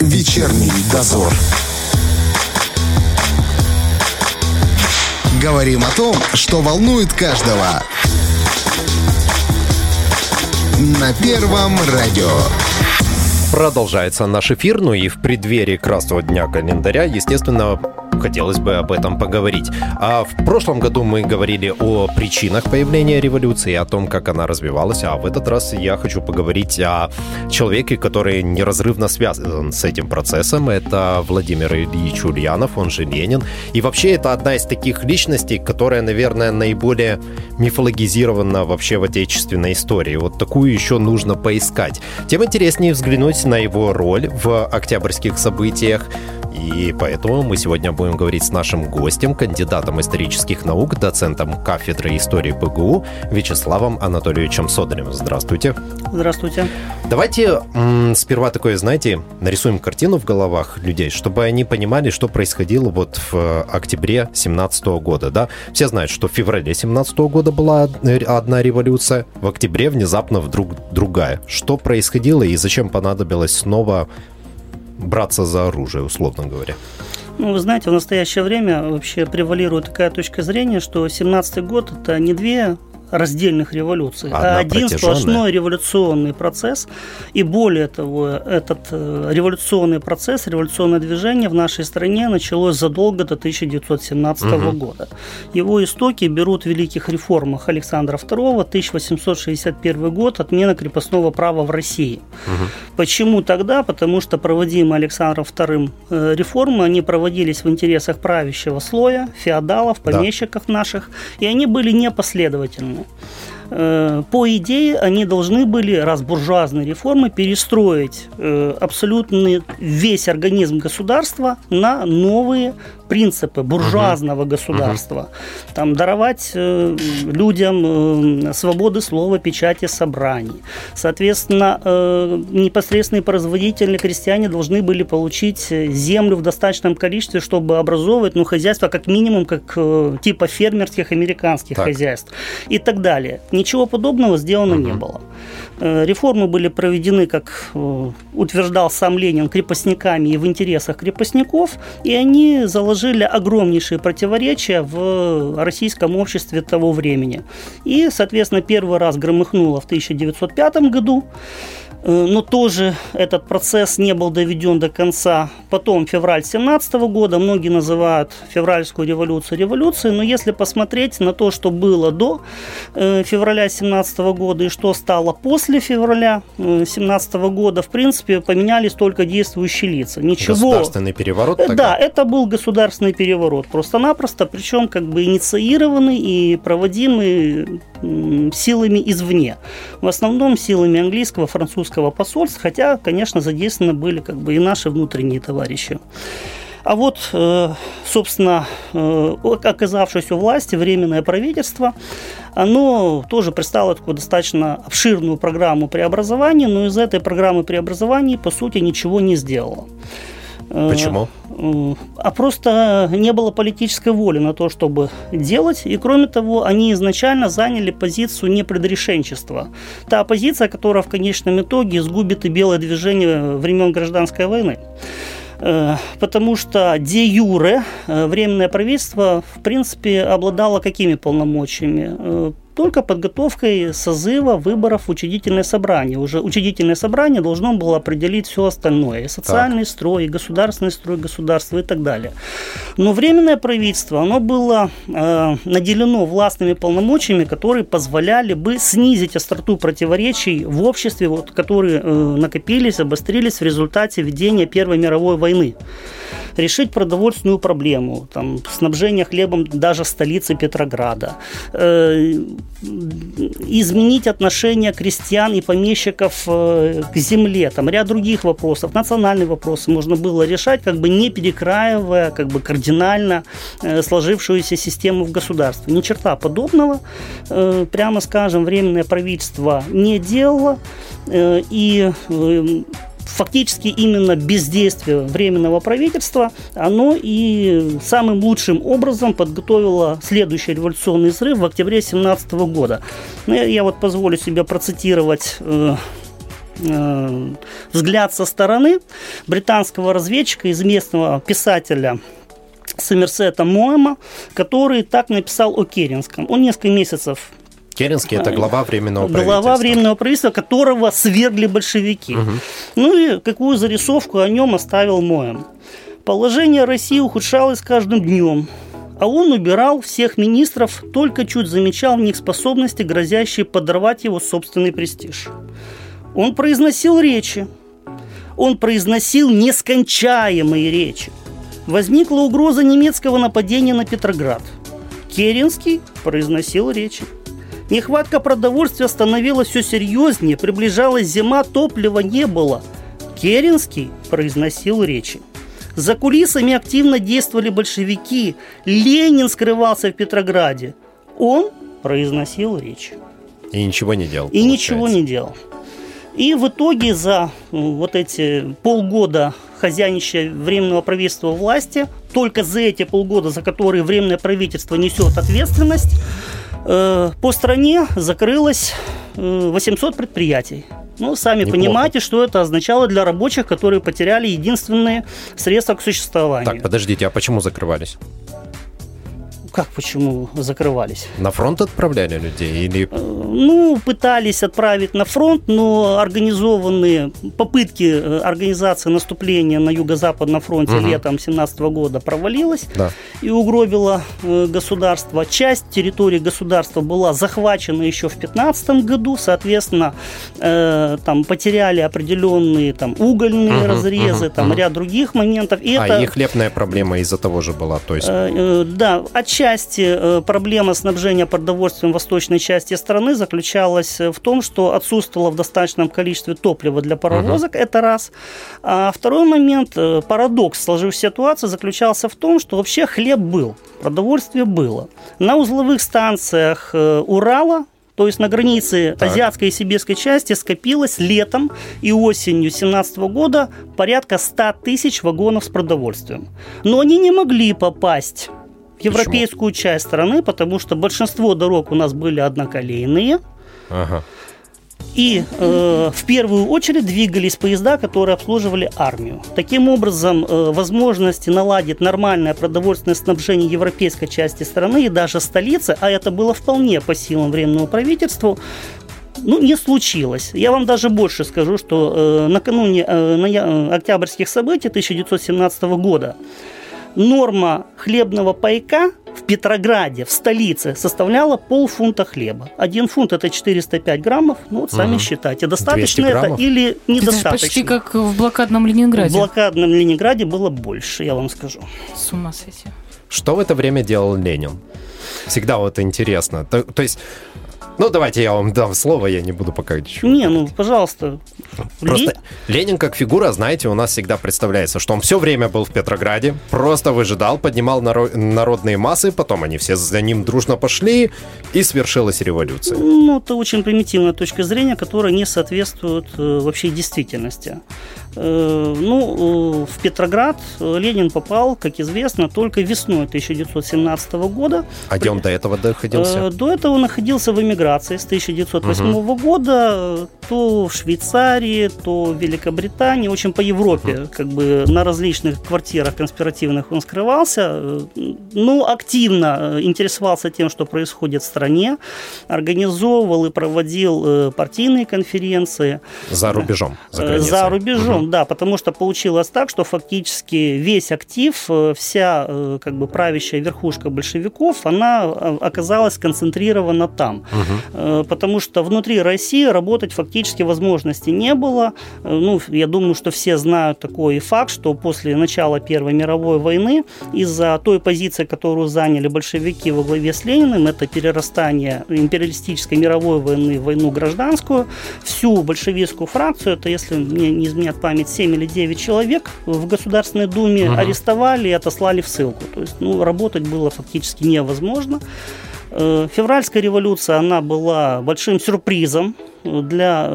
Вечерний дозор. Говорим о том, что волнует каждого. На Первом радио. Продолжается наш эфир, ну и в преддверии Красного дня календаря, естественно, хотелось бы об этом поговорить. А в прошлом году мы говорили о причинах появления революции, о том, как она развивалась, а в этот раз я хочу поговорить о человеке, который неразрывно связан с этим процессом. Это Владимир Ильич Ульянов, он же Ленин. И вообще это одна из таких личностей, которая, наверное, наиболее мифологизирована вообще в отечественной истории. Вот такую еще нужно поискать. Тем интереснее взглянуть на его роль в октябрьских событиях, и поэтому мы сегодня будем говорить с нашим гостем, кандидатом исторических наук, доцентом кафедры истории БГУ Вячеславом Анатольевичем Содолем. Здравствуйте. Здравствуйте. Давайте сперва такое, знаете, нарисуем картину в головах людей, чтобы они понимали, что происходило вот в октябре 17 года, да? Все знают, что в феврале 17 года была одна революция, в октябре внезапно вдруг другая. Что происходило и зачем понадобилось снова браться за оружие, условно говоря? Ну, вы знаете, в настоящее время вообще превалирует такая точка зрения, что 17-й год – это не две раздельных революций, Одна а один сплошной революционный процесс. И более того, этот э, революционный процесс, революционное движение в нашей стране началось задолго до 1917 угу. года. Его истоки берут в великих реформах Александра II, 1861 год, отмена крепостного права в России. Угу. Почему тогда? Потому что проводимые Александром II э, реформы, они проводились в интересах правящего слоя, феодалов, помещиков да. наших, и они были непоследовательны реформы. Э, по идее, они должны были, раз буржуазные реформы, перестроить э, абсолютно весь организм государства на новые принципы буржуазного угу. государства. Угу. Там даровать э, людям э, свободы слова, печати, собраний. Соответственно, э, непосредственные производители, крестьяне должны были получить землю в достаточном количестве, чтобы образовывать ну, хозяйство как минимум как э, типа фермерских американских так. хозяйств и так далее. Ничего подобного сделано угу. не было. Э, реформы были проведены, как э, утверждал сам Ленин, крепостниками и в интересах крепостников, и они заложили огромнейшие противоречия в российском обществе того времени. И, соответственно, первый раз громыхнуло в 1905 году. Э, но тоже этот процесс не был доведен до конца. Потом февраль 17 года, многие называют февральскую революцию революцией, но если посмотреть на то, что было до э, февраля 17 года и что стало после февраля 17 э, года, в принципе, поменялись только действующие лица. Ничего... Государственный переворот тогда? Да, это был государственный переворот, просто-напросто, причем как бы инициированный и проводимый силами извне. В основном силами английского, французского посольства, хотя, конечно, задействованы были как бы и наши внутренние товарищи. А вот, э, собственно, э, оказавшись у власти, Временное правительство, оно тоже представило такую достаточно обширную программу преобразования, но из этой программы преобразования, по сути, ничего не сделало. Э, Почему? А просто не было политической воли на то, чтобы делать. И кроме того, они изначально заняли позицию непредрешенчества. Та позиция, которая в конечном итоге сгубит и белое движение времен гражданской войны э, потому что де юре э, временное правительство в принципе обладало какими полномочиями? Только подготовкой созыва выборов в учредительное собрание. Уже учредительное собрание должно было определить все остальное. И социальный так. строй, и государственный строй государства и так далее. Но Временное правительство, оно было э, наделено властными полномочиями, которые позволяли бы снизить остроту противоречий в обществе, вот, которые э, накопились, обострились в результате ведения Первой мировой войны решить продовольственную проблему, там, снабжение хлебом даже столицы Петрограда, э, изменить отношение крестьян и помещиков э, к земле, там ряд других вопросов, национальные вопросы можно было решать, как бы не перекраивая как бы кардинально э, сложившуюся систему в государстве. Ни черта подобного, э, прямо скажем, временное правительство не делало, э, и э, фактически именно бездействие Временного правительства, оно и самым лучшим образом подготовило следующий революционный взрыв в октябре 2017 года. Ну, я, я вот позволю себе процитировать э, э, взгляд со стороны британского разведчика из местного писателя Сомерсета Моэма, который так написал о Керенском. Он несколько месяцев Керенский – это глава Временного правительства. Глава Временного правительства, которого свергли большевики. Угу. Ну и какую зарисовку о нем оставил Моэм. Положение России ухудшалось каждым днем, а он убирал всех министров, только чуть замечал в них способности, грозящие подорвать его собственный престиж. Он произносил речи, он произносил нескончаемые речи. Возникла угроза немецкого нападения на Петроград. Керенский произносил речи. Нехватка продовольствия становилась все серьезнее, приближалась зима, топлива не было. Керенский произносил речи. За кулисами активно действовали большевики. Ленин скрывался в Петрограде. Он произносил речи. И ничего не делал. И ничего не делал. И в итоге за вот эти полгода хозяйничая Временного правительства власти, только за эти полгода, за которые Временное правительство несет ответственность, по стране закрылось 800 э, предприятий. Ну, сами Неплохо. понимаете, что это означало для рабочих, которые потеряли единственные средства к существованию. Так, подождите, а почему закрывались? Как почему закрывались? На фронт отправляли людей или? Э, ну, пытались отправить на фронт, но организованные попытки э, организации наступления на юго-западном фронте угу. летом 17 года провалилась да. и угробила э, государство. Часть территории государства была захвачена еще в 15 году, соответственно, там потеряли определенные там угольные угу, разрезы, угу, там угу. ряд других моментов. И а это... и хлебная проблема из-за того же была, то есть? Да, отчасти части э, проблема снабжения продовольствием восточной части страны заключалась в том, что отсутствовало в достаточном количестве топлива для паровозок, угу. это раз. А второй момент, э, парадокс сложившейся ситуации заключался в том, что вообще хлеб был, продовольствие было. На узловых станциях э, Урала то есть на границе так. азиатской и сибирской части скопилось летом и осенью 2017 года порядка 100 тысяч вагонов с продовольствием. Но они не могли попасть в европейскую Почему? часть страны, потому что большинство дорог у нас были одноколейные. Ага. И э, в первую очередь двигались поезда, которые обслуживали армию. Таким образом, э, возможности наладить нормальное продовольственное снабжение европейской части страны и даже столицы, а это было вполне по силам временному правительству, ну, не случилось. Я вам даже больше скажу, что э, накануне э, на, октябрьских событий 1917 года норма хлебного пайка в Петрограде, в столице, составляла полфунта хлеба. Один фунт это 405 граммов. Ну, вот сами угу. считайте, достаточно это или недостаточно. Это почти как в блокадном Ленинграде. В блокадном Ленинграде было больше, я вам скажу. С ума сойти. Что в это время делал Ленин? Всегда вот интересно. То, то есть ну, давайте я вам дам слово, я не буду пока ничего. Не, ну, пожалуйста. Просто Ленин как фигура, знаете, у нас всегда представляется, что он все время был в Петрограде, просто выжидал, поднимал народные массы, потом они все за ним дружно пошли, и свершилась революция. Ну, это очень примитивная точка зрения, которая не соответствует э, вообще действительности. Э, ну, э, в Петроград Ленин попал, как известно, только весной 1917 года. А где он до этого находился? До этого находился в эмиграции с 1908 угу. года то в Швейцарии, то в Великобритании, в общем, по Европе, угу. как бы на различных квартирах конспиративных он скрывался, ну, активно э, интересовался тем, что происходит в стране, организовывал и проводил э, партийные конференции. За рубежом? За, э, за рубежом, угу. Да, потому что получилось так, что фактически весь актив, вся как бы правящая верхушка большевиков, она оказалась сконцентрирована там. Угу. Э, потому что внутри России работать фактически возможности не было. Э, ну, я думаю, что все знают такой факт, что после начала Первой мировой войны из-за той позиции, которую заняли большевики во главе с Лениным, это перерастание империалистической мировой войны в войну гражданскую, всю большевистскую фракцию, это, если мне не изменяет память, 7 или 9 человек в Государственной Думе угу. арестовали и отослали в ссылку. То есть, ну, работать было фактически невозможно. Э, февральская революция, она была большим сюрпризом для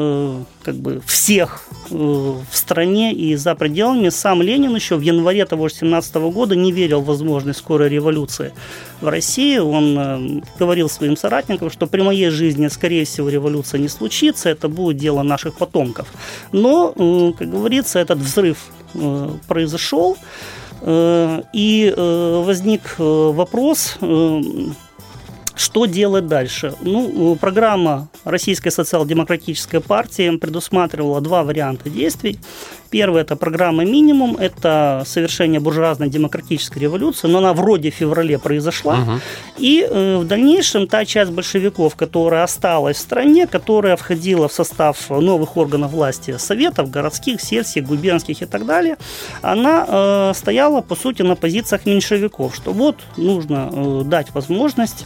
как бы всех в стране и за пределами. Сам Ленин еще в январе того же 17 года не верил в возможность скорой революции в России. Он говорил своим соратникам, что при моей жизни, скорее всего, революция не случится, это будет дело наших потомков. Но, как говорится, этот взрыв произошел. Э, и э, возник э, вопрос, что делать дальше? Ну, программа Российской социал-демократической партии предусматривала два варианта действий. Первый – это программа «Минимум», это совершение буржуазной демократической революции, но она вроде в феврале произошла. Угу. И э, в дальнейшем та часть большевиков, которая осталась в стране, которая входила в состав новых органов власти, советов, городских, сельских, губернских и так далее, она э, стояла, по сути, на позициях меньшевиков, что вот нужно э, дать возможность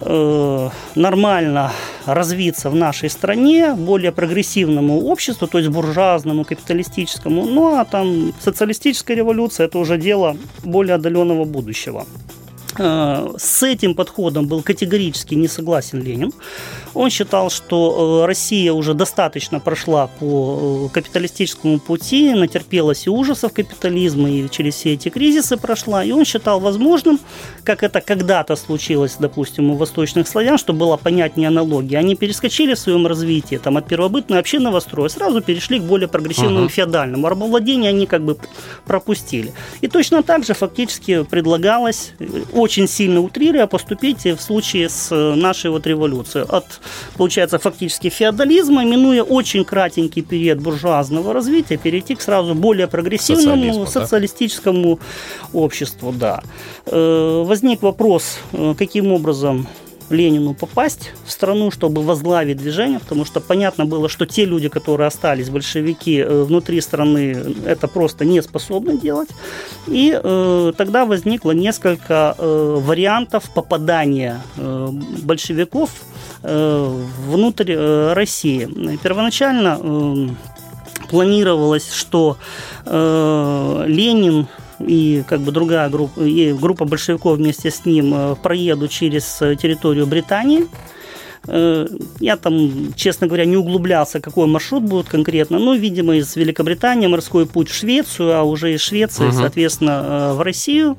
Э, нормально развиться в нашей стране, более прогрессивному обществу, то есть буржуазному, капиталистическому. Ну а там социалистическая революция – это уже дело более отдаленного будущего. Э, с этим подходом был категорически не согласен Ленин. Он считал, что э, Россия уже достаточно прошла по э, капиталистическому пути, натерпелась и ужасов капитализма, и через все эти кризисы прошла. И он считал возможным, как это когда-то случилось, допустим, у восточных славян, чтобы была понятнее аналогия. Они перескочили в своем развитии там, от первобытного общинного строя, сразу перешли к более прогрессивному uh-huh. феодальному. Рабовладение они как бы пропустили. И точно так же фактически предлагалось очень сильно утрируя, поступить в случае с э, нашей вот революцией. От, получается, фактически феодализма, минуя очень кратенький период буржуазного развития, перейти к сразу более прогрессивному социалистическому да? обществу. Да. Э, возник вопрос, э, каким образом Ленину попасть в страну, чтобы возглавить движение, потому что понятно было, что те люди, которые остались, большевики, э, внутри страны, это просто не способны делать. И э, тогда возникло несколько э, вариантов попадания э, большевиков э, внутрь э, России. Первоначально э, планировалось, что э, Ленин и как бы другая группа, и группа большевиков вместе с ним э, проедут через э, территорию Британии. Э, я там, честно говоря, не углублялся, какой маршрут будет конкретно. Но, видимо, из Великобритании морской путь в Швецию, а уже из Швеции, угу. соответственно, в Россию.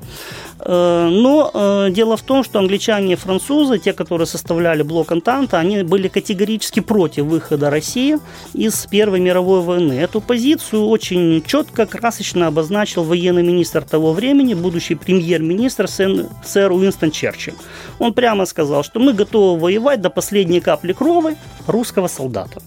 Э, но э, дело в том, что англичане и французы, те, которые составляли блок Антанта, они были категорически против выхода России из Первой мировой войны. Эту позицию очень четко, красочно обозначил военный министр того времени, будущий премьер-министр сэр Уинстон Черчилль. Он прямо сказал, что мы готовы воевать до последней капли крови русского солдата.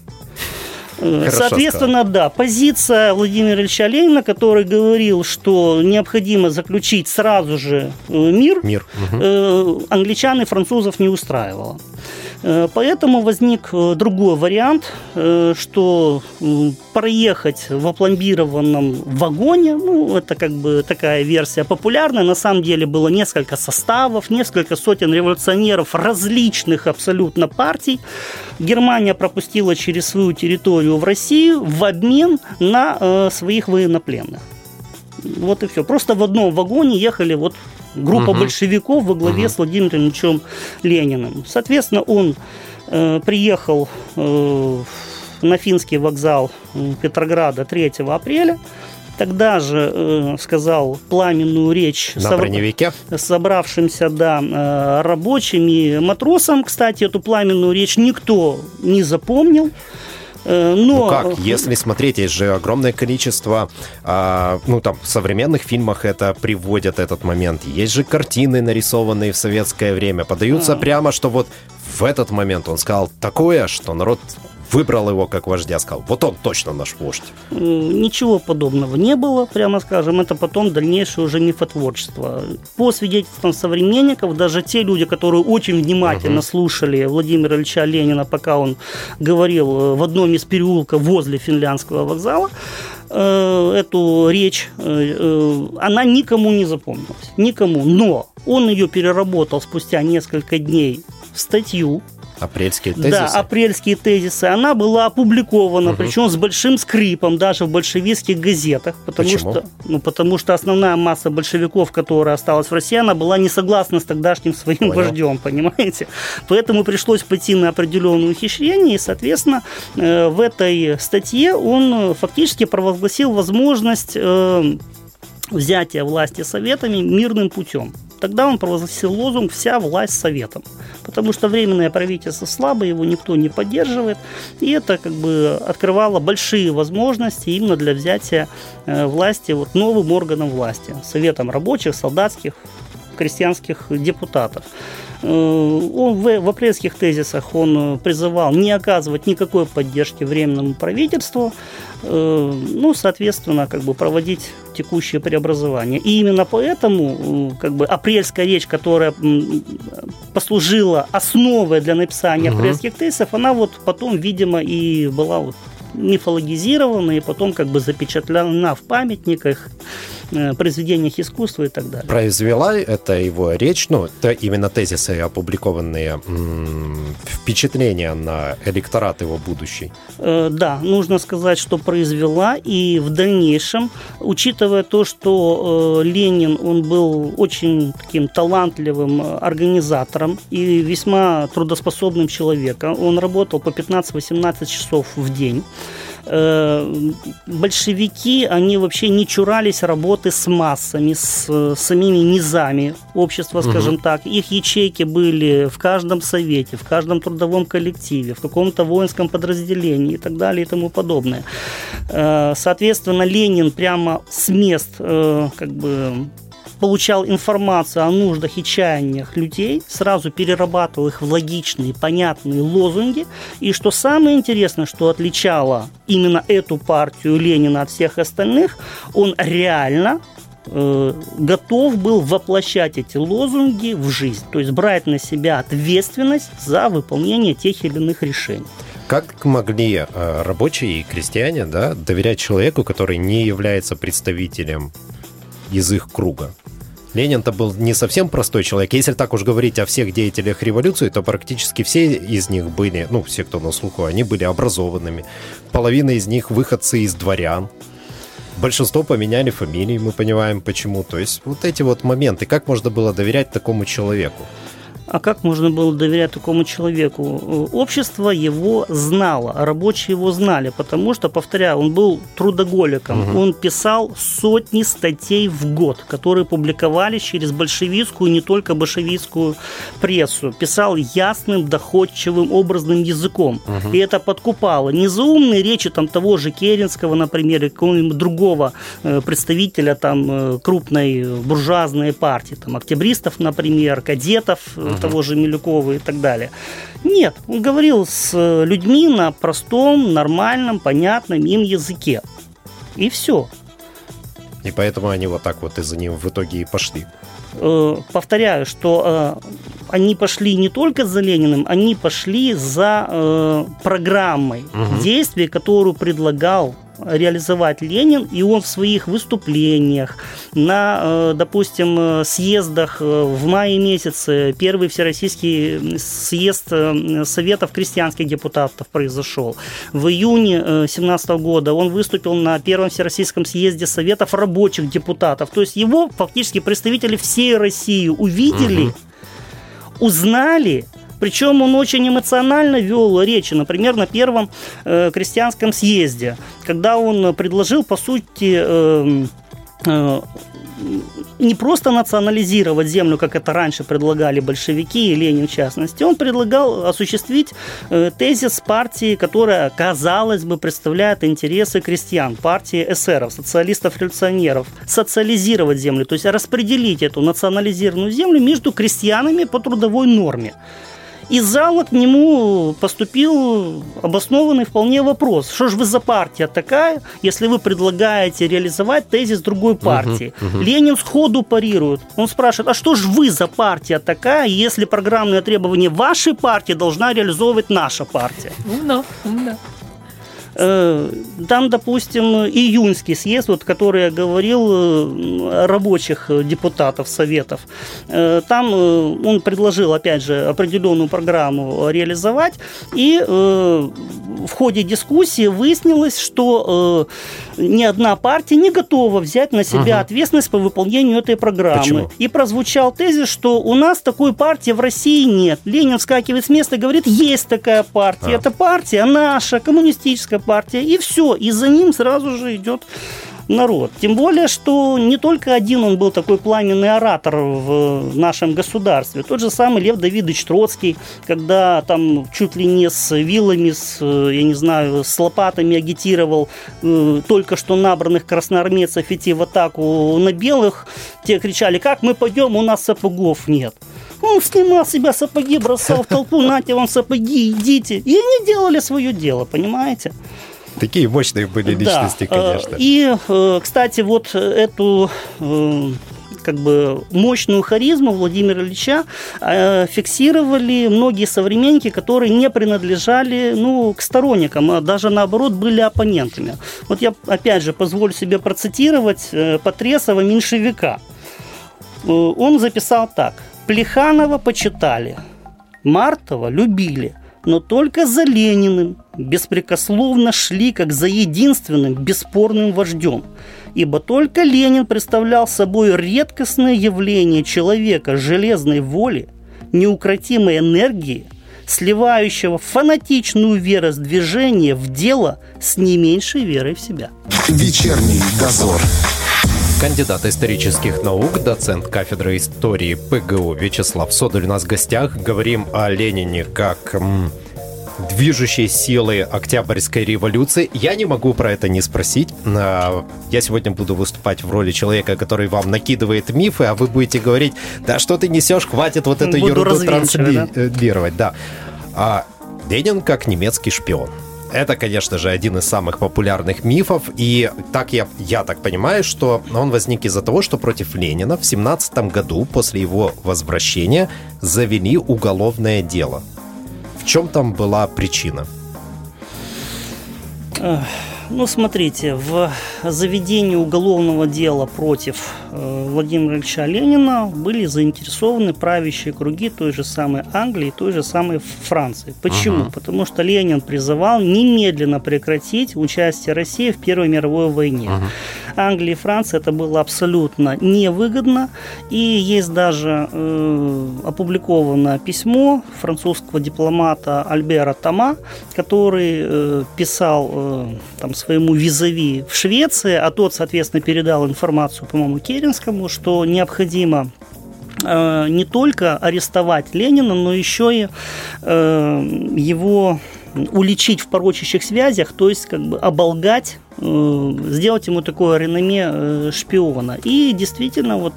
Хорошо Соответственно, сказал. да, позиция Владимира Ильича Ленина, который говорил, что необходимо заключить сразу же э, мир, мир. Угу. англичан и французов не устраивала. Э, поэтому возник э, другой вариант, э, что проехать в опломбированном вагоне, ну, это как бы такая версия популярная, на самом деле было несколько составов, несколько сотен революционеров различных абсолютно партий. Германия пропустила через свою территорию в Россию в обмен на своих военнопленных. Вот и все. Просто в одном вагоне ехали вот группа угу. большевиков во главе угу. с Владимиром Ильичем Лениным. Соответственно, он э, приехал э, на финский вокзал Петрограда 3 апреля. Тогда же э, сказал пламенную речь на броневике. собравшимся да, э, рабочим и матросам. Кстати, эту пламенную речь никто не запомнил. Э, но... Ну как, если смотреть, есть же огромное количество, а, ну там в современных фильмах это приводят этот момент. Есть же картины, нарисованные в советское время. Подаются а. прямо, что вот в этот момент он сказал такое, что народ выбрал его как вождя, сказал, вот он точно наш вождь. Ничего подобного не было, прямо скажем, это потом дальнейшее уже мифотворчество. По свидетельствам современников, даже те люди, которые очень внимательно угу. слушали Владимира Ильича Ленина, пока он говорил э, в одном из переулков возле финляндского вокзала, э, эту речь, э, она никому не запомнилась. Никому. Но он ее переработал спустя несколько дней в статью, Апрельские тезисы? Да, апрельские тезисы. Она была опубликована, угу. причем с большим скрипом, даже в большевистских газетах. Потому Почему? Что, ну, потому что основная масса большевиков, которая осталась в России, она была не согласна с тогдашним своим Понял. вождем, понимаете? Поэтому пришлось пойти на определенное ухищрение, и, соответственно, э, в этой статье он фактически провозгласил возможность э, взятия власти советами мирным путем. Тогда он провозгласил лозунг «Вся власть советом», потому что временное правительство слабо, его никто не поддерживает, и это как бы открывало большие возможности именно для взятия э, власти вот новым органом власти, советом рабочих, солдатских, крестьянских депутатов. Э, он в, в апрельских тезисах он призывал не оказывать никакой поддержки временному правительству, э, ну, соответственно, как бы проводить текущее преобразование. И именно поэтому как бы апрельская речь, которая послужила основой для написания угу. апрельских тезисов, она вот потом, видимо, и была вот мифологизирована и потом как бы запечатлена в памятниках Э, произведениях искусства и так далее. Произвела это его речь, ну, это именно тезисы, опубликованные, впечатления на электорат его будущий? Э, да, нужно сказать, что произвела, и в дальнейшем, учитывая то, что э, Ленин, он был очень таким талантливым организатором и весьма трудоспособным человеком, он работал по 15-18 часов в день, большевики, они вообще не чурались работы с массами, с самими низами общества, скажем угу. так. Их ячейки были в каждом совете, в каждом трудовом коллективе, в каком-то воинском подразделении и так далее и тому подобное. Э, соответственно, Ленин прямо с мест э, как бы получал информацию о нуждах и чаяниях людей, сразу перерабатывал их в логичные, понятные лозунги. И что самое интересное, что отличало именно эту партию Ленина от всех остальных, он реально э, готов был воплощать эти лозунги в жизнь, то есть брать на себя ответственность за выполнение тех или иных решений. Как могли э, рабочие и крестьяне да, доверять человеку, который не является представителем из их круга? Ленин-то был не совсем простой человек. Если так уж говорить о всех деятелях революции, то практически все из них были, ну, все, кто на слуху, они были образованными. Половина из них выходцы из дворян. Большинство поменяли фамилии, мы понимаем почему. То есть вот эти вот моменты, как можно было доверять такому человеку? А как можно было доверять такому человеку? Общество его знало, рабочие его знали, потому что, повторяю, он был трудоголиком. Угу. Он писал сотни статей в год, которые публиковались через большевистскую и не только большевистскую прессу. Писал ясным, доходчивым, образным языком. Угу. И это подкупало. Не заумные речи там, того же Керенского, например, или какого-нибудь другого э, представителя там, э, крупной буржуазной партии, там, октябристов, например, кадетов, угу того же Милюкова и так далее. Нет, он говорил с э, людьми на простом, нормальном, понятном им языке. И все. И поэтому они вот так вот из-за него в итоге и пошли. Э, повторяю, что э, они пошли не только за Лениным, они пошли за программой угу. действий, которую предлагал реализовать Ленин, и он в своих выступлениях, на, э, допустим, э, съездах э, в мае месяце, первый всероссийский съезд Советов крестьянских депутатов произошел. В июне 2017 года он выступил на первом всероссийском съезде Советов рабочих депутатов. То есть его фактически представители всей России увидели, угу. узнали, причем он очень эмоционально вел речи, например, на первом э, крестьянском съезде, когда он предложил, по сути, э, э, не просто национализировать землю, как это раньше предлагали большевики и Ленин в частности, он предлагал осуществить э, тезис партии, которая, казалось бы, представляет интересы крестьян, партии эсеров, социалистов-революционеров, социализировать землю, то есть распределить эту национализированную землю между крестьянами по трудовой норме. Из зала к нему поступил обоснованный вполне вопрос. Что же вы за партия такая, если вы предлагаете реализовать тезис другой партии? Угу, угу. Ленин сходу парирует. Он спрашивает, а что же вы за партия такая, если программные требования вашей партии должна реализовывать наша партия? Умно, умно. Там, допустим, июньский съезд, вот, который я говорил, рабочих депутатов Советов, там он предложил, опять же, определенную программу реализовать, и в ходе дискуссии выяснилось, что ни одна партия не готова взять на себя угу. ответственность по выполнению этой программы. Почему? И прозвучал тезис, что у нас такой партии в России нет. Ленин вскакивает с места и говорит, есть такая партия, а. это партия наша, коммунистическая партия, и все. И за ним сразу же идет народ. Тем более, что не только один он был такой пламенный оратор в нашем государстве. Тот же самый Лев Давидович Троцкий, когда там чуть ли не с вилами, с, я не знаю, с лопатами агитировал э, только что набранных красноармейцев идти в атаку на белых, те кричали, как мы пойдем, у нас сапогов нет. Он снимал себя сапоги, бросал в толпу, нате вам сапоги, идите. И они делали свое дело, понимаете? Такие мощные были личности, да. конечно. И, э, кстати, вот эту э, как бы мощную харизму Владимира Ильича э, фиксировали многие современники, которые не принадлежали ну, к сторонникам, а даже наоборот были оппонентами. Вот я опять же позволю себе процитировать Потресова меньшевика. Он записал так. Плеханова почитали, Мартова любили, но только за Лениным беспрекословно шли как за единственным бесспорным вождем, ибо только Ленин представлял собой редкостное явление человека железной воли, неукротимой энергии, сливающего фанатичную верость в дело с не меньшей верой в себя. Вечерний дозор. Кандидат исторических наук, доцент кафедры истории ПГУ Вячеслав Содоль у нас в гостях. Говорим о Ленине как м, движущей силы Октябрьской революции. Я не могу про это не спросить. Я сегодня буду выступать в роли человека, который вам накидывает мифы, а вы будете говорить, да что ты несешь, хватит вот эту буду ерунду транслировать. Да? Да. А Ленин как немецкий шпион. Это, конечно же, один из самых популярных мифов, и так я, я так понимаю, что он возник из-за того, что против Ленина в 17 году после его возвращения завели уголовное дело. В чем там была причина? Ну, смотрите, в заведении уголовного дела против Владимира Ильича Ленина были заинтересованы правящие круги той же самой Англии, той же самой Франции. Почему? Угу. Потому что Ленин призывал немедленно прекратить участие России в Первой мировой войне. Угу. Англии и Франции это было абсолютно невыгодно. И есть даже э, опубликовано письмо французского дипломата Альбера Тома, который э, писал э, там, своему визави в Швеции, а тот, соответственно, передал информацию, по-моему, Керенскому, что необходимо э, не только арестовать Ленина, но еще и э, его уличить в порочащих связях, то есть как бы оболгать Э, сделать ему такое реноме шпиона. И действительно, вот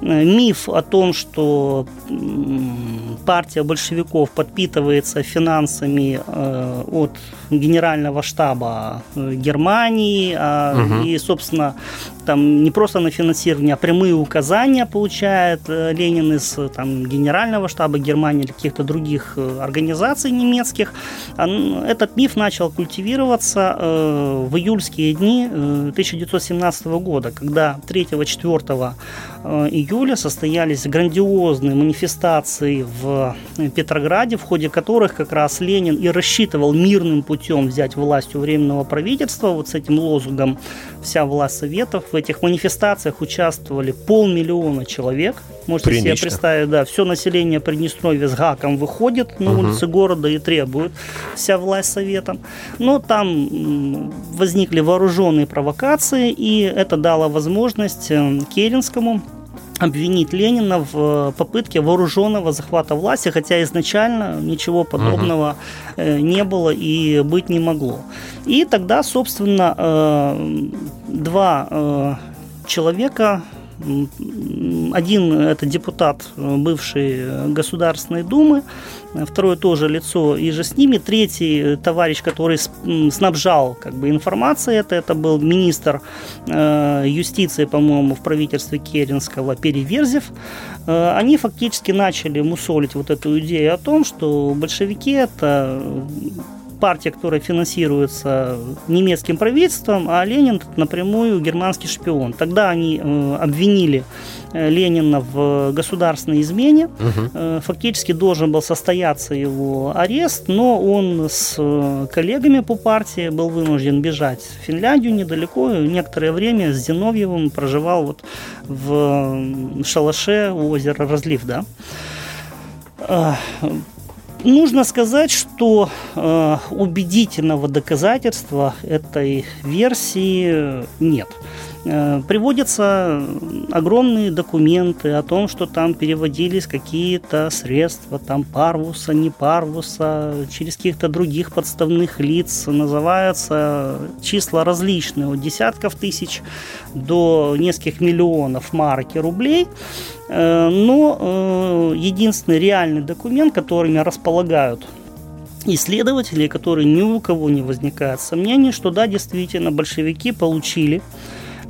миф о том, что партия большевиков подпитывается финансами от генерального штаба Германии, угу. и, собственно, там не просто на финансирование, а прямые указания получает Ленин из там, генерального штаба Германии или каких-то других организаций немецких. Этот миф начал культивироваться в июльские дни 1917 э, года, когда 3-4 э, июля состоялись грандиозные манифестации в э, Петрограде, в ходе которых как раз Ленин и рассчитывал мирным путем взять власть у Временного правительства, вот с этим лозунгом «Вся власть Советов». В этих манифестациях участвовали полмиллиона человек. Можете Прилично. себе представить, да, все население Приднестровья с гаком выходит на угу. улицы города и требует «Вся власть Советом». Но там возникли вооруженные провокации, и это дало возможность э, Керенскому обвинить Ленина в э, попытке вооруженного захвата власти, хотя изначально ничего подобного угу. не было и быть не могло. И тогда, собственно, два человека один это депутат бывшей Государственной Думы, второе тоже лицо и же с ними, третий товарищ, который снабжал как бы информацией, это, это был министр э, юстиции, по-моему, в правительстве Керенского Переверзев, э, они фактически начали мусолить вот эту идею о том, что большевики это партия, которая финансируется немецким правительством, а Ленин напрямую германский шпион. Тогда они э, обвинили Э, Ленина в государственной измене. Угу. Фактически должен был состояться его арест, но он с коллегами по партии был вынужден бежать в Финляндию недалеко. Некоторое время с Зиновьевым проживал вот в шалаше у озера Разлив. Да? Нужно сказать, что э, убедительного доказательства этой версии нет. Э, приводятся огромные документы о том, что там переводились какие-то средства, там парвуса, не парвуса, через каких-то других подставных лиц. Называются числа различные, от десятков тысяч до нескольких миллионов марок и рублей. Э, но э, единственный реальный документ, которыми располагают исследователи, которые ни у кого не возникает сомнений, что да, действительно, большевики получили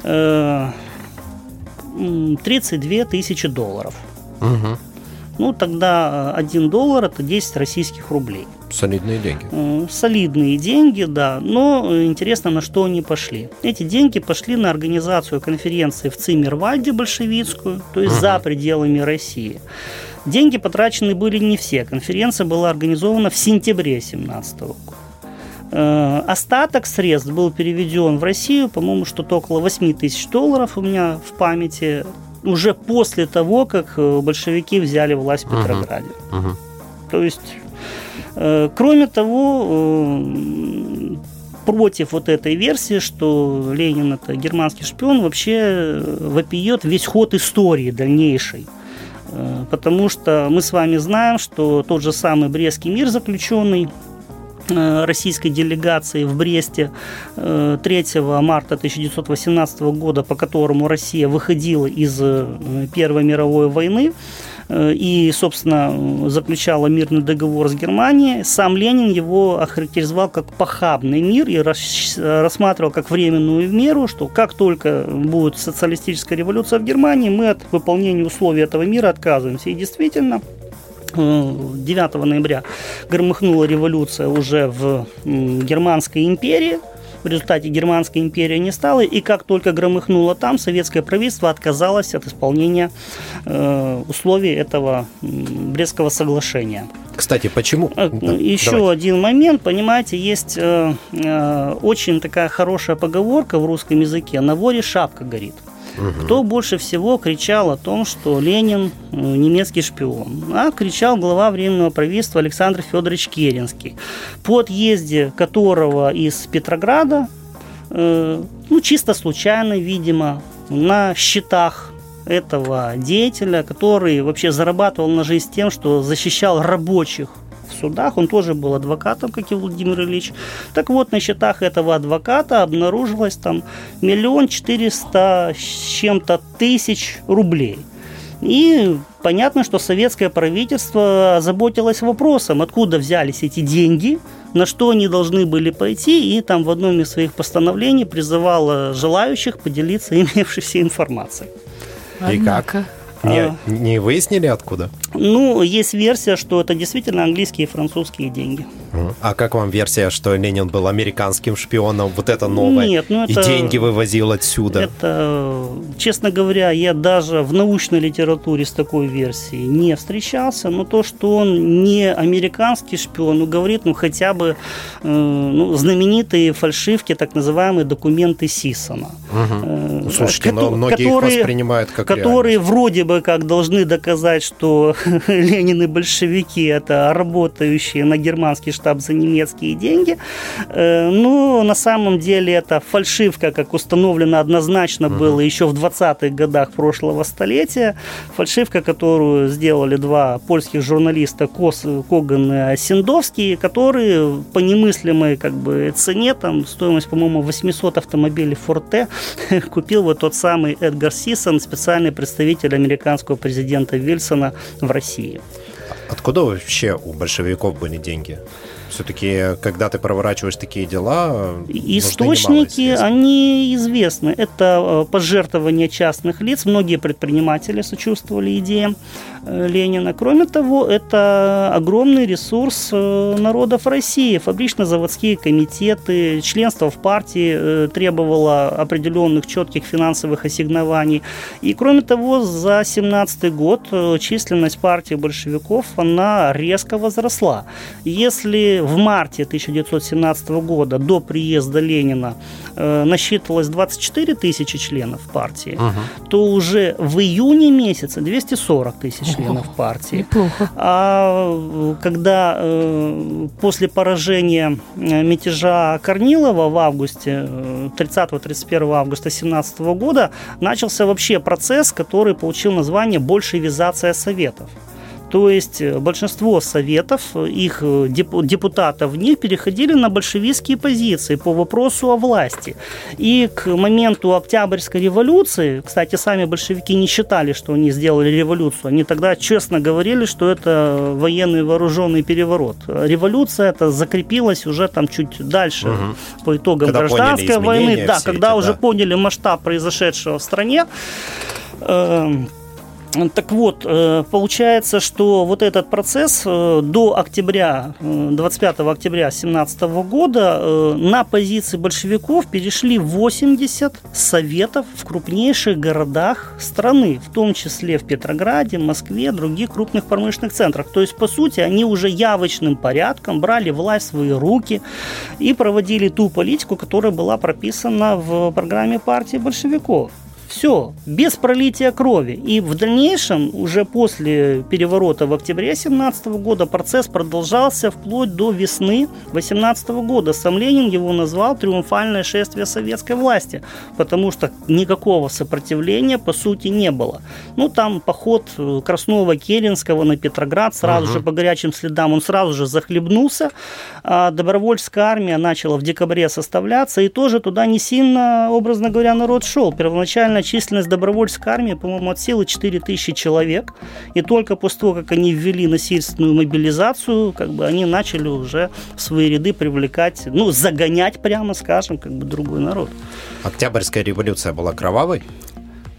32 тысячи долларов. Угу. Ну, тогда 1 доллар – это 10 российских рублей. Солидные деньги. Солидные деньги, да. Но интересно, на что они пошли. Эти деньги пошли на организацию конференции в Циммервальде большевицкую, то есть угу. за пределами России. Деньги потрачены были не все. Конференция была организована в сентябре 17 года. Э, остаток средств был переведен в Россию, по-моему, что-то около 8 тысяч долларов у меня в памяти, уже после того, как э, большевики взяли власть в Петрограде. Uh-huh. Uh-huh. То есть, э, кроме того, против вот этой версии, что Ленин это германский шпион, вообще вопиет весь ход истории дальнейшей. Потому что мы с вами знаем, что тот же самый Брестский мир заключенный российской делегации в Бресте 3 э, марта 1918 года, по которому Россия выходила из э, Первой мировой войны и, собственно, заключала мирный договор с Германией, сам Ленин его охарактеризовал как похабный мир и рассматривал как временную меру, что как только будет социалистическая революция в Германии, мы от выполнения условий этого мира отказываемся. И действительно, 9 ноября громыхнула революция уже в Германской империи. В результате Германская империя не стала, и как только громыхнуло там, советское правительство отказалось от исполнения э, условий этого Брестского соглашения. Кстати, почему? Э, да, Еще давайте. один момент, понимаете, есть э, э, очень такая хорошая поговорка в русском языке: "На воре шапка горит". Угу. Кто больше всего кричал о том, что Ленин э, немецкий шпион? А кричал глава Временного правительства Александр Федорович Керенский, по отъезде которого из Петрограда, э, ну, чисто случайно, видимо, на счетах этого деятеля, который вообще зарабатывал на жизнь тем, что защищал рабочих в судах, он тоже был адвокатом, как и Владимир Ильич. Так вот, на счетах этого адвоката обнаружилось там миллион четыреста с чем-то тысяч рублей. И понятно, что советское правительство озаботилось вопросом, откуда взялись эти деньги, на что они должны были пойти, и там в одном из своих постановлений призывало желающих поделиться имевшейся информацией. И как? Не, а, не выяснили откуда? Ну, есть версия, что это действительно английские и французские деньги. А как вам версия, что Ленин был американским шпионом? Вот это новое. Нет, ну это... И деньги вывозил отсюда. Это, честно говоря, я даже в научной литературе с такой версией не встречался. Но то, что он не американский шпион, ну, говорит, ну, хотя бы э, ну, знаменитые фальшивки, так называемые документы Сисона. Угу. Э, Слушайте, но многие которые, их воспринимают как Которые реальность. вроде бы как должны доказать, что Ленин и большевики это работающие на германский штаб за немецкие деньги. Э, но на самом деле это фальшивка, как установлено однозначно было еще в 20-х годах прошлого столетия. Фальшивка, которую сделали два польских журналиста Кос, Коган и Осиндовский, которые по немыслимой как бы, цене, там стоимость, по-моему, 800 автомобилей Форте, купил вот тот самый Эдгар Сисон, специальный представитель американского президента Вильсона в России. Откуда вообще у большевиков были деньги? Все-таки, когда ты проворачиваешь такие дела, источники, они известны. Это пожертвования частных лиц. Многие предприниматели сочувствовали идеям Ленина. Кроме того, это огромный ресурс народов России. Фабрично-заводские комитеты, членство в партии требовало определенных четких финансовых ассигнований. И кроме того, за 17 год численность партии большевиков, она резко возросла. Если в марте 1917 года до приезда Ленина э, насчитывалось 24 тысячи членов партии, угу. то уже в июне месяце 240 тысяч членов партии. Неплохо. А когда э, после поражения э, мятежа Корнилова в августе, 30-31 э, августа 17 года, начался вообще процесс, который получил название «большевизация Советов». То есть э, большинство советов, их э, депутатов в них переходили на большевистские позиции по вопросу о власти. И к моменту Октябрьской революции, кстати, сами большевики не считали, что они сделали революцию. Они тогда честно говорили, что это военный вооруженный переворот. Революция это закрепилась уже там чуть дальше угу. по итогам когда гражданской войны. Да, когда эти, уже да. поняли масштаб произошедшего в стране. Эм, так вот, э, получается, что вот этот процесс э, до октября, 25 э, октября 2017 года на позиции большевиков перешли 80 советов в крупнейших городах страны, в том числе в Петрограде, Москве, других крупных промышленных центрах. То есть, по сути, они уже явочным порядком брали власть в свои руки и проводили ту политику, которая была прописана в программе партии большевиков. Все, без пролития крови. И в дальнейшем, уже после переворота в октябре 2017 года, процесс продолжался вплоть до весны 2018 года. Сам Ленин его назвал «Триумфальное шествие советской власти», потому что никакого сопротивления, по сути, не было. Ну, там поход э, Краснова-Керенского на Петроград, сразу угу. же по горячим следам, он сразу же захлебнулся. А добровольческая армия начала в декабре составляться, и тоже туда не сильно, образно говоря, народ шел. Первоначально численность добровольческой армии, по-моему, от силы 4 тысячи человек. И только после того, как они ввели насильственную мобилизацию, как бы они начали уже в свои ряды привлекать, ну, загонять, прямо скажем, как бы другой народ. Октябрьская революция была кровавой?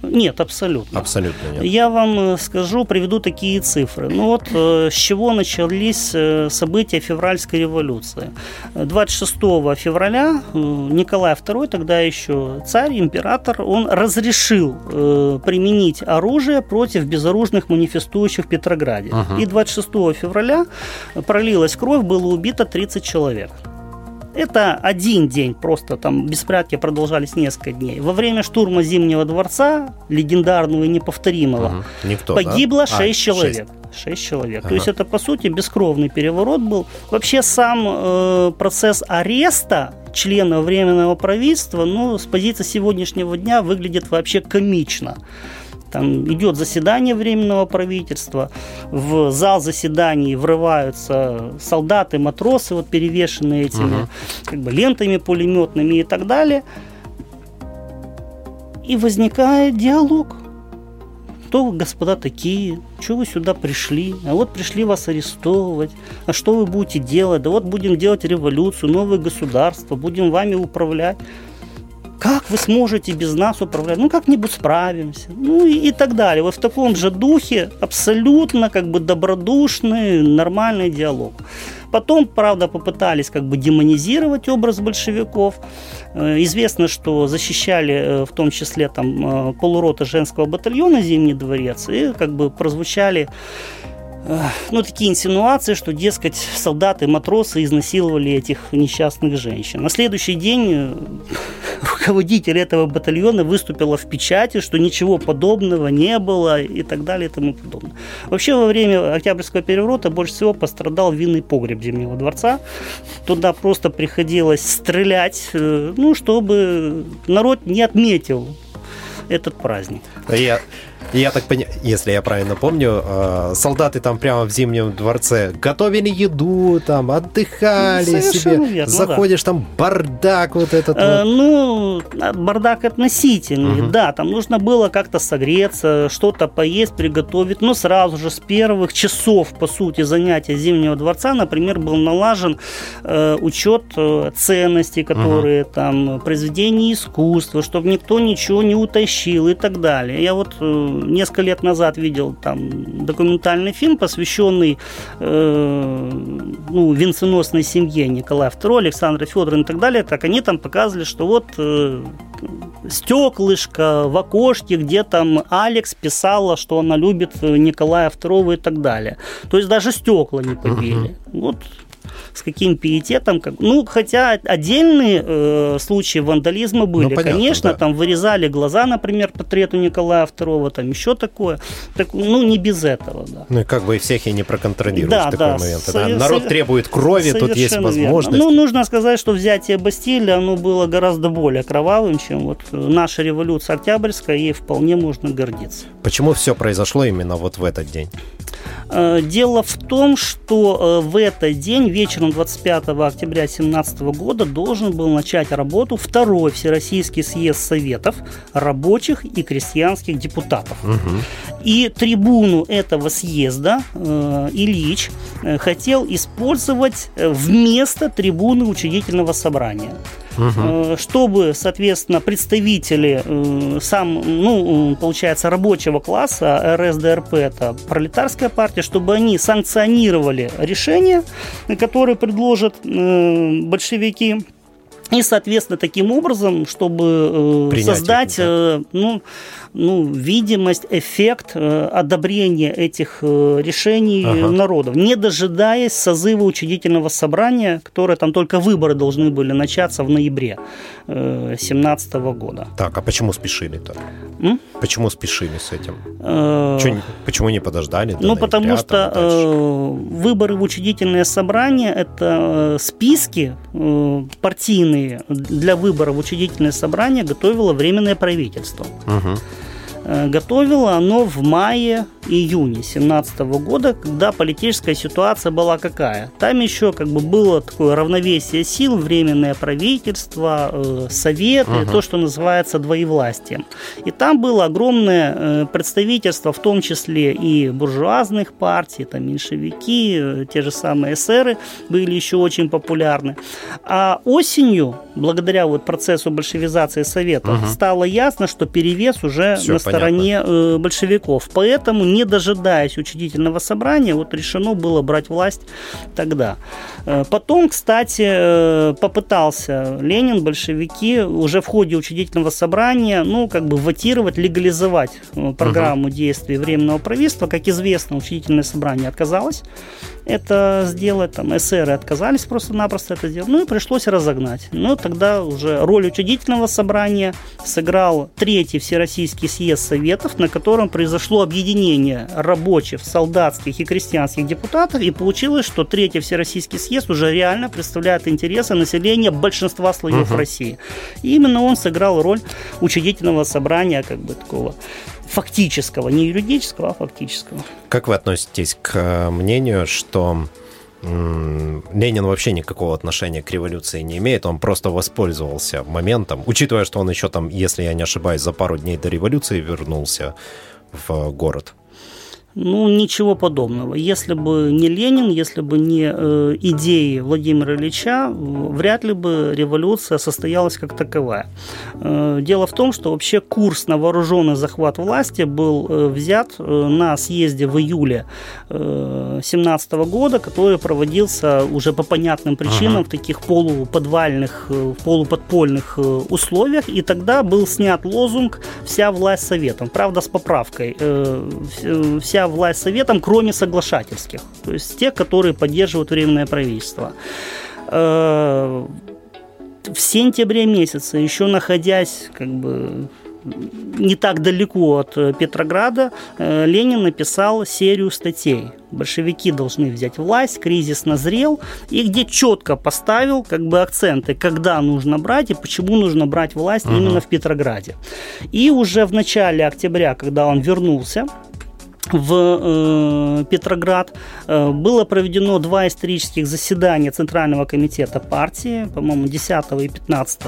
Нет, абсолютно. Абсолютно нет. Я вам э, скажу, приведу такие цифры. Ну вот э, с чего начались э, события февральской революции. 26 февраля Николай II, тогда еще царь, император, он разрешил применить оружие против безоружных манифестующих в Петрограде. Ага. И 26 февраля пролилась кровь, было убито 30 человек. Это один день, просто там беспорядки продолжались несколько дней. Во время штурма Зимнего дворца, легендарного и неповторимого, угу. Никто, погибло да? 6 а, человек. 6. 6 человек. Ага. То есть это, по сути, бескровный переворот был. Вообще сам э, процесс ареста членов Временного правительства, ну, с позиции сегодняшнего дня выглядит вообще комично. Там идет заседание Временного правительства, в зал заседаний врываются солдаты, матросы, вот перевешенные этими угу. как бы, лентами пулеметными и так далее. И возникает диалог. Кто вы, господа, такие? Что вы сюда пришли? А вот пришли вас арестовывать. А что вы будете делать? Да вот будем делать революцию, новое государство, будем вами управлять как вы сможете без нас управлять? Ну, как-нибудь справимся. Ну, и, и так далее. Вот в таком же духе абсолютно как бы добродушный, нормальный диалог. Потом, правда, попытались как бы демонизировать образ большевиков. Э, известно, что защищали э, в том числе там э, полурота женского батальона Зимний дворец и как бы прозвучали ну, такие инсинуации, что, дескать, солдаты, матросы изнасиловали этих несчастных женщин. На следующий день э, руководитель этого батальона выступила в печати, что ничего подобного не было и так далее и тому подобное. Вообще, во время Октябрьского переворота больше всего пострадал винный погреб Зимнего дворца. Туда просто приходилось стрелять, э, ну, чтобы народ не отметил этот праздник. Я, я так понимаю, если я правильно помню, э, солдаты там прямо в Зимнем дворце готовили еду, там отдыхали ну, себе. Верно, Заходишь, да. там бардак вот этот. Э, вот. Ну, бардак относительный, угу. да. Там нужно было как-то согреться, что-то поесть, приготовить. Но сразу же с первых часов, по сути, занятия Зимнего дворца, например, был налажен э, учет э, ценностей, которые угу. там, произведений искусства, чтобы никто ничего не утащил и так далее. Я вот э, несколько лет назад видел там документальный фильм, посвященный э, ну, венценосной семье Николая II, Александра Федоровна и так далее. Так они там показывали, что вот э, стеклышко в окошке, где там Алекс писала, что она любит Николая II и так далее. То есть даже стекла не побили. Uh-huh. Вот с каким пиететом. Как... Ну, хотя отдельные э, случаи вандализма были. Ну, понятно, Конечно, да. там вырезали глаза, например, портрету Николая II, там еще такое. Так, ну, не без этого, да. Ну, и как бы всех и не проконтролируешь да, такой да, момент. Да. Народ требует крови, тут есть возможность. Ну, нужно сказать, что взятие Бастилии, оно было гораздо более кровавым, чем вот наша революция Октябрьская, ей вполне можно гордиться. Почему все произошло именно вот в этот день? Э, дело в том, что э, в этот день, вечером 25 октября 2017 года, должен был начать работу второй Всероссийский съезд Советов рабочих и крестьянских депутатов. Угу. И трибуну этого съезда э, Ильич хотел использовать вместо трибуны учредительного собрания угу. чтобы, соответственно, представители э, сам, ну, получается, рабочего класса РСДРП, это пролетарская партия, чтобы они санкционировали решения, которые предложат э, большевики и, соответственно, таким образом, чтобы Принять создать, их, да. ну, ну, видимость, эффект э, одобрения этих э, решений ага. народов, не дожидаясь созыва учредительного собрания, которое там только выборы должны были начаться в ноябре 2017 э, года. Так, а почему спешили-то? М? Почему спешили с этим? Э... Чё, почему не подождали? Ну, потому что э, выборы в учредительное собрание – это списки э, партийные для выбора в учредительное собрание готовило Временное правительство. Угу. Э, готовило оно в мае-июне 2017 года, когда политическая ситуация была какая? Там еще как бы было такое равновесие сил, временное правительство, э, советы, угу. то, что называется двоевластием. И там было огромное э, представительство, в том числе и буржуазных партий, там меньшевики, те же самые эсеры были еще очень популярны. А осенью, благодаря вот процессу большевизации советов, угу. стало ясно, что перевес уже Все, на стороне э, большевиков. Поэтому, не дожидаясь учредительного собрания, вот решено было брать власть тогда. Э, потом, кстати, э, попытался Ленин, большевики уже в ходе учредительного собрания, ну, как бы ватировать, легализовать э, программу угу. действий Временного правительства. Как известно, учредительное собрание отказалось это сделать, там эсеры отказались просто-напросто это сделать, ну и пришлось разогнать. Но тогда уже роль учредительного собрания сыграл третий Всероссийский съезд Советов, на котором произошло объединение рабочих, солдатских и крестьянских депутатов, и получилось, что третий Всероссийский съезд уже реально представляет интересы населения большинства слоев угу. России. И именно он сыграл роль учредительного собрания, как бы такого фактического, не юридического, а фактического. Как вы относитесь к э, мнению, что Ленин вообще никакого отношения к революции не имеет, он просто воспользовался моментом, учитывая, что он еще там, если я не ошибаюсь, за пару дней до революции вернулся в город. Ну, ничего подобного. Если бы не Ленин, если бы не э, идеи Владимира Ильича, вряд ли бы революция состоялась как таковая. Э, дело в том, что вообще курс на вооруженный захват власти был э, взят э, на съезде в июле 2017 э, года, который проводился уже по понятным причинам ага. в таких полуподвальных, э, полуподпольных э, условиях, и тогда был снят лозунг «Вся власть советом». Правда, с поправкой. Э, вся власть советом, кроме соглашательских, то есть тех, которые поддерживают временное правительство. Э, в сентябре месяце, еще находясь как бы не так далеко от э, Петрограда, э, Ленин написал серию статей. Большевики должны взять власть, кризис назрел, и где четко поставил как бы акценты, когда нужно брать и почему нужно брать власть угу. именно в Петрограде. И уже в начале октября, когда он вернулся, в э, Петроград. Э, было проведено два исторических заседания Центрального комитета партии, по-моему, 10 и 15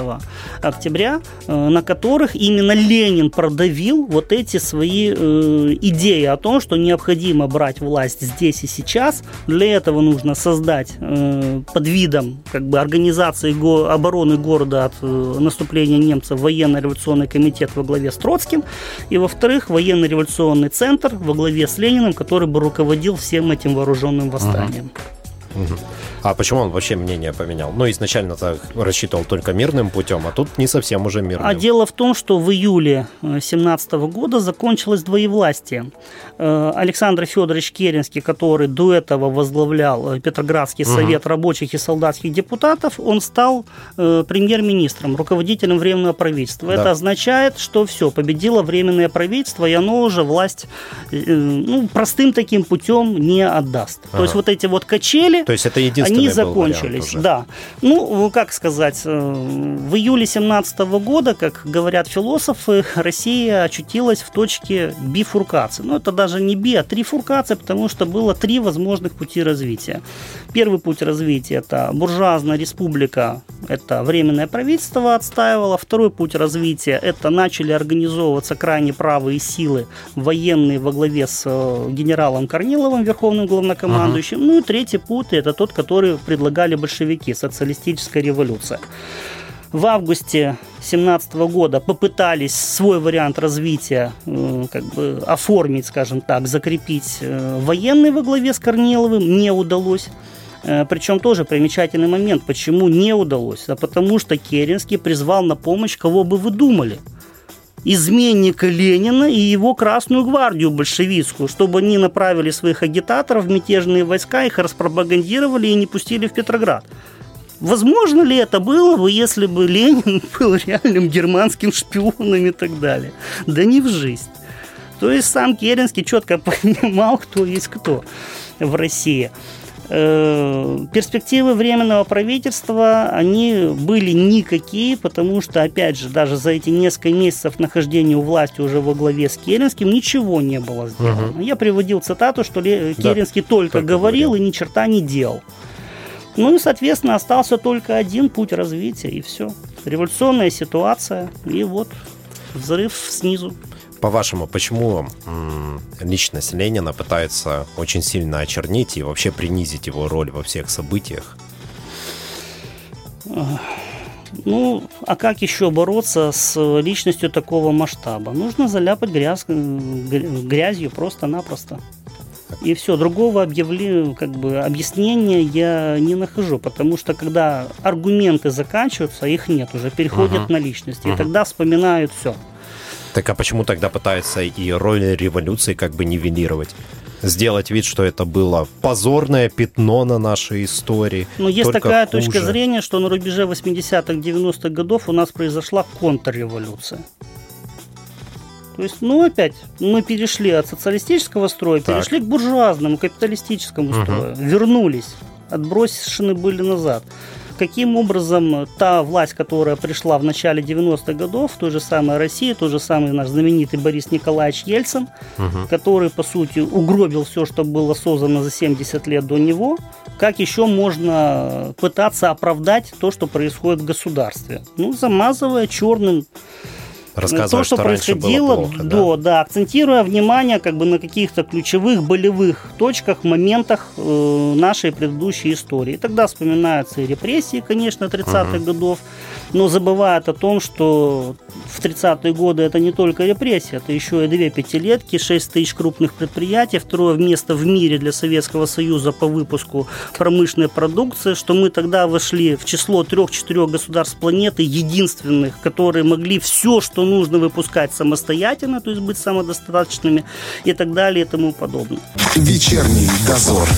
октября, э, на которых именно Ленин продавил вот эти свои идеи о том, что необходимо брать власть здесь и сейчас. Для этого нужно создать под видом как бы, организации обороны города от наступления немцев военно-революционный комитет во главе с Троцким, и, во-вторых, военно-революционный центр во главе главе с Лениным, который бы руководил всем этим вооруженным восстанием. Угу. Угу. А почему он вообще мнение поменял? Ну, изначально так рассчитывал только мирным путем, а тут не совсем уже мирным. А дело в том, что в июле 2017 э, года закончилось двоевластие. Э, Александр Федорович Керенский, который до этого возглавлял э, Петроградский совет угу. рабочих и солдатских депутатов, он стал премьер-министром, руководителем Временного правительства. Да. Это означает, что все, победило Временное правительство, и оно уже власть ну, простым таким путем не отдаст. Ага. То есть вот эти вот качели... То есть это единственное они закончились, да. Ну, как сказать, э, в июле 17 года, как говорят философы, Россия очутилась в точке бифуркации. Ну, это даже не би, а трифуркация, потому что было три возможных пути развития. Первый путь развития – это буржуазная республика, это временное правительство отстаивало. Второй путь развития – это начали организовываться крайне правые силы, военные во главе с э, генералом Корниловым, верховным главнокомандующим. Ага. Ну и третий путь – это тот, который который предлагали большевики, социалистическая революция. В августе 2017 года попытались свой вариант развития э, как бы оформить, скажем так, закрепить э, военный во главе с Корниловым, не удалось. Э, Причем тоже примечательный момент, почему не удалось. А потому что Керенский призвал на помощь, кого бы вы думали – изменника Ленина и его Красную гвардию большевистскую, чтобы они направили своих агитаторов в мятежные войска, их распропагандировали и не пустили в Петроград. Возможно ли это было бы, если бы Ленин был реальным германским шпионом и так далее? Да не в жизнь. То есть сам Керенский четко понимал, кто есть кто в России. Э, перспективы временного правительства, они были никакие, потому что, опять же, даже за эти несколько месяцев нахождения у власти уже во главе с Керенским ничего не было сделано. Угу. Я приводил цитату, что Керенский да, только говорил говорил и ни черта не делал. Ну и, соответственно, остался только один путь развития, и все. Революционная ситуация, и вот взрыв снизу. По-вашему, почему личность Ленина пытается очень сильно очернить и вообще принизить его роль во всех событиях? Ну, а как еще бороться с личностью такого масштаба? Нужно заляпать грязь, грязью просто-напросто. И все, другого объявления, как бы, объяснения я не нахожу, потому что когда аргументы заканчиваются, их нет уже, переходят uh-huh. на личности, uh-huh. и тогда вспоминают все. Так а почему тогда пытаются и роль революции как бы нивелировать? сделать вид, что это было позорное пятно на нашей истории. Но есть такая хуже. точка зрения, что на рубеже 80-х, 90-х годов у нас произошла контрреволюция. То есть, ну, опять, мы перешли от социалистического строя, так. перешли к буржуазному, капиталистическому угу. строю, вернулись, отброшены были назад каким образом та власть, которая пришла в начале 90-х годов, той же самой России, тот же самый наш знаменитый Борис Николаевич Ельцин, угу. который, по сути, угробил все, что было создано за 70 лет до него, как еще можно пытаться оправдать то, что происходит в государстве? Ну, замазывая черным рассказывать, то, что, что происходило плохо, до, да? да, акцентируя внимание как бы на каких-то ключевых болевых точках, моментах э, нашей предыдущей истории. И тогда вспоминаются и репрессии, конечно, 30-х угу. годов, но забывают о том, что в 30-е годы это не только репрессии, это еще и две пятилетки, 6 тысяч крупных предприятий, второе место в мире для Советского Союза по выпуску промышленной продукции, что мы тогда вошли в число трех-четырех государств планеты, единственных, которые могли все, что нужно выпускать самостоятельно, то есть быть самодостаточными и так далее и тому подобное. Вечерний дозор.